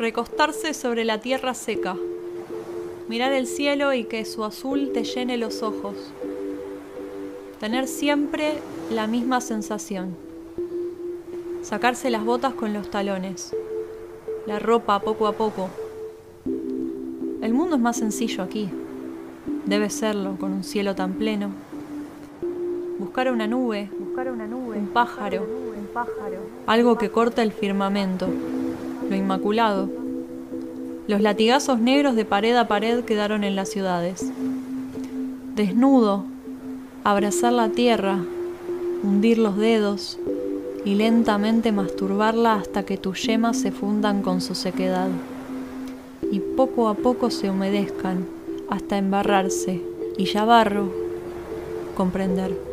Recostarse sobre la tierra seca. Mirar el cielo y que su azul te llene los ojos. Tener siempre la misma sensación. Sacarse las botas con los talones. La ropa poco a poco. El mundo es más sencillo aquí. Debe serlo con un cielo tan pleno. Buscar una nube, Buscar una nube, un pájaro, un pájaro. algo que corta el firmamento, lo inmaculado. Los latigazos negros de pared a pared quedaron en las ciudades. Desnudo, abrazar la tierra, hundir los dedos y lentamente masturbarla hasta que tus yemas se fundan con su sequedad y poco a poco se humedezcan hasta embarrarse y ya barro comprender.